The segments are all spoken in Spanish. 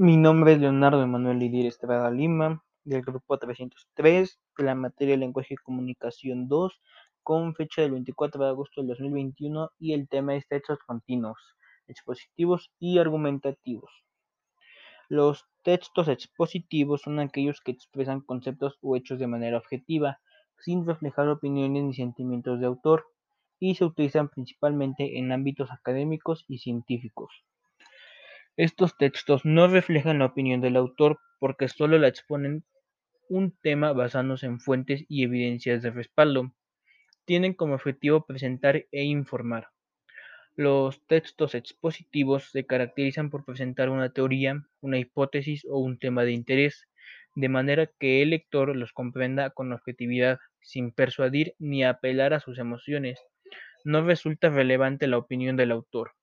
Mi nombre es Leonardo Emanuel Lidir Estrada Lima, del grupo 303, de la materia Lenguaje y Comunicación 2, con fecha del 24 de agosto del 2021 y el tema es textos continuos, expositivos y argumentativos. Los textos expositivos son aquellos que expresan conceptos o hechos de manera objetiva, sin reflejar opiniones ni sentimientos de autor, y se utilizan principalmente en ámbitos académicos y científicos. Estos textos no reflejan la opinión del autor porque solo la exponen un tema basándose en fuentes y evidencias de respaldo. Tienen como objetivo presentar e informar. Los textos expositivos se caracterizan por presentar una teoría, una hipótesis o un tema de interés, de manera que el lector los comprenda con objetividad, sin persuadir ni apelar a sus emociones. No resulta relevante la opinión del autor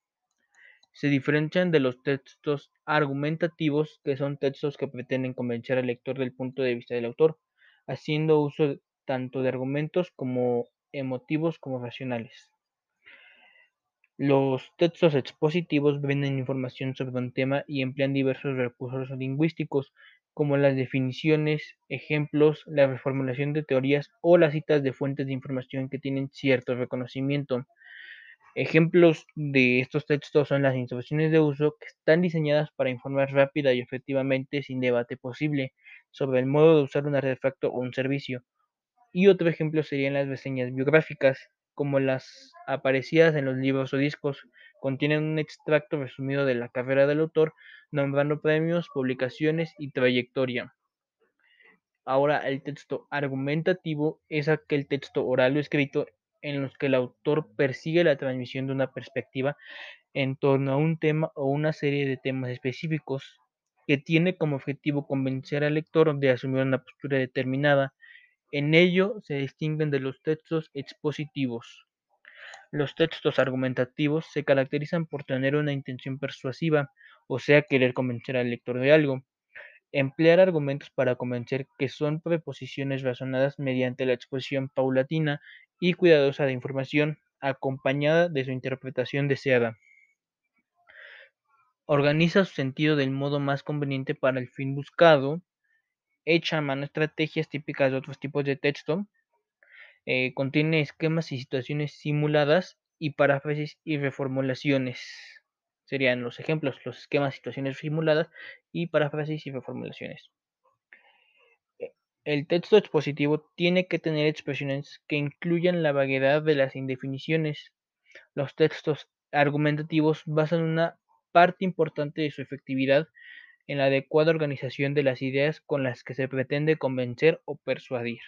se diferencian de los textos argumentativos, que son textos que pretenden convencer al lector del punto de vista del autor, haciendo uso tanto de argumentos como emotivos como racionales. Los textos expositivos brindan información sobre un tema y emplean diversos recursos lingüísticos, como las definiciones, ejemplos, la reformulación de teorías o las citas de fuentes de información que tienen cierto reconocimiento. Ejemplos de estos textos son las instrucciones de uso que están diseñadas para informar rápida y efectivamente sin debate posible sobre el modo de usar un artefacto o un servicio. Y otro ejemplo serían las reseñas biográficas, como las aparecidas en los libros o discos, contienen un extracto resumido de la carrera del autor, nombrando premios, publicaciones y trayectoria. Ahora, el texto argumentativo es aquel texto oral o escrito en los que el autor persigue la transmisión de una perspectiva en torno a un tema o una serie de temas específicos que tiene como objetivo convencer al lector de asumir una postura determinada. En ello se distinguen de los textos expositivos. Los textos argumentativos se caracterizan por tener una intención persuasiva, o sea, querer convencer al lector de algo. Emplear argumentos para convencer que son preposiciones razonadas mediante la exposición paulatina y cuidadosa de información, acompañada de su interpretación deseada. Organiza su sentido del modo más conveniente para el fin buscado. Echa a mano estrategias típicas de otros tipos de texto. Eh, contiene esquemas y situaciones simuladas y paráfrasis y reformulaciones. Serían los ejemplos, los esquemas, situaciones simuladas y paráfrasis y reformulaciones. El texto expositivo tiene que tener expresiones que incluyan la vaguedad de las indefiniciones. Los textos argumentativos basan una parte importante de su efectividad en la adecuada organización de las ideas con las que se pretende convencer o persuadir.